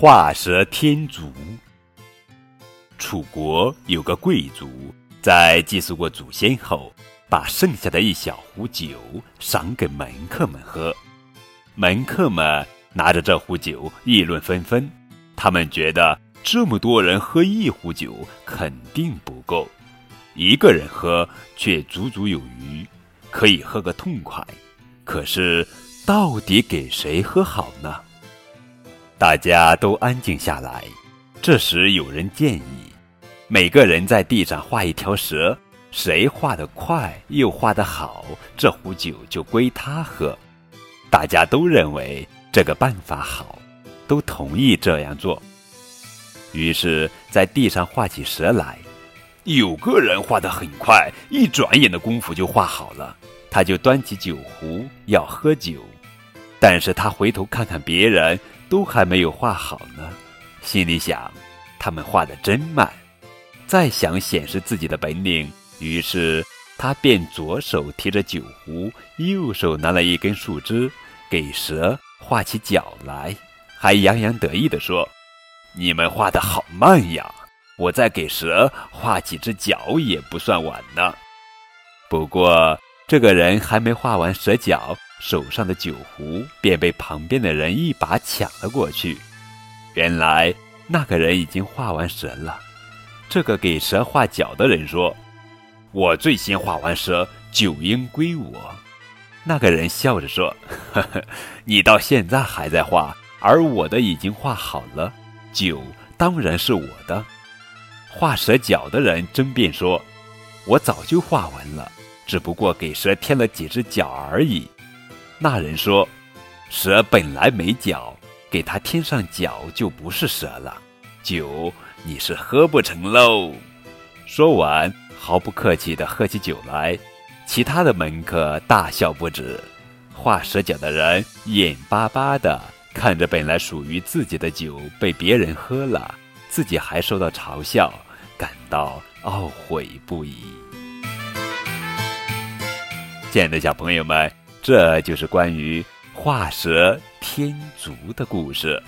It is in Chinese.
画蛇添足。楚国有个贵族，在祭祀过祖先后，把剩下的一小壶酒赏给门客们喝。门客们拿着这壶酒议论纷纷，他们觉得这么多人喝一壶酒肯定不够，一个人喝却足足有余，可以喝个痛快。可是，到底给谁喝好呢？大家都安静下来。这时，有人建议，每个人在地上画一条蛇，谁画得快又画得好，这壶酒就归他喝。大家都认为这个办法好，都同意这样做。于是，在地上画起蛇来。有个人画得很快，一转眼的功夫就画好了。他就端起酒壶要喝酒，但是他回头看看别人，都还没有画好呢，心里想：他们画得真慢。再想显示自己的本领，于是。他便左手提着酒壶，右手拿了一根树枝，给蛇画起脚来，还洋洋得意地说：“你们画的好慢呀！我再给蛇画几只脚也不算晚呢。”不过，这个人还没画完蛇脚，手上的酒壶便被旁边的人一把抢了过去。原来，那个人已经画完蛇了。这个给蛇画脚的人说。我最先画完蛇，酒应归我。那个人笑着说：“呵呵，你到现在还在画，而我的已经画好了，酒当然是我的。”画蛇脚的人争辩说：“我早就画完了，只不过给蛇添了几只脚而已。”那人说：“蛇本来没脚，给它添上脚就不是蛇了，酒你是喝不成喽。”说完。毫不客气地喝起酒来，其他的门客大笑不止。画蛇脚的人眼巴巴地看着本来属于自己的酒被别人喝了，自己还受到嘲笑，感到懊悔不已。亲爱的小朋友们，这就是关于画蛇添足的故事。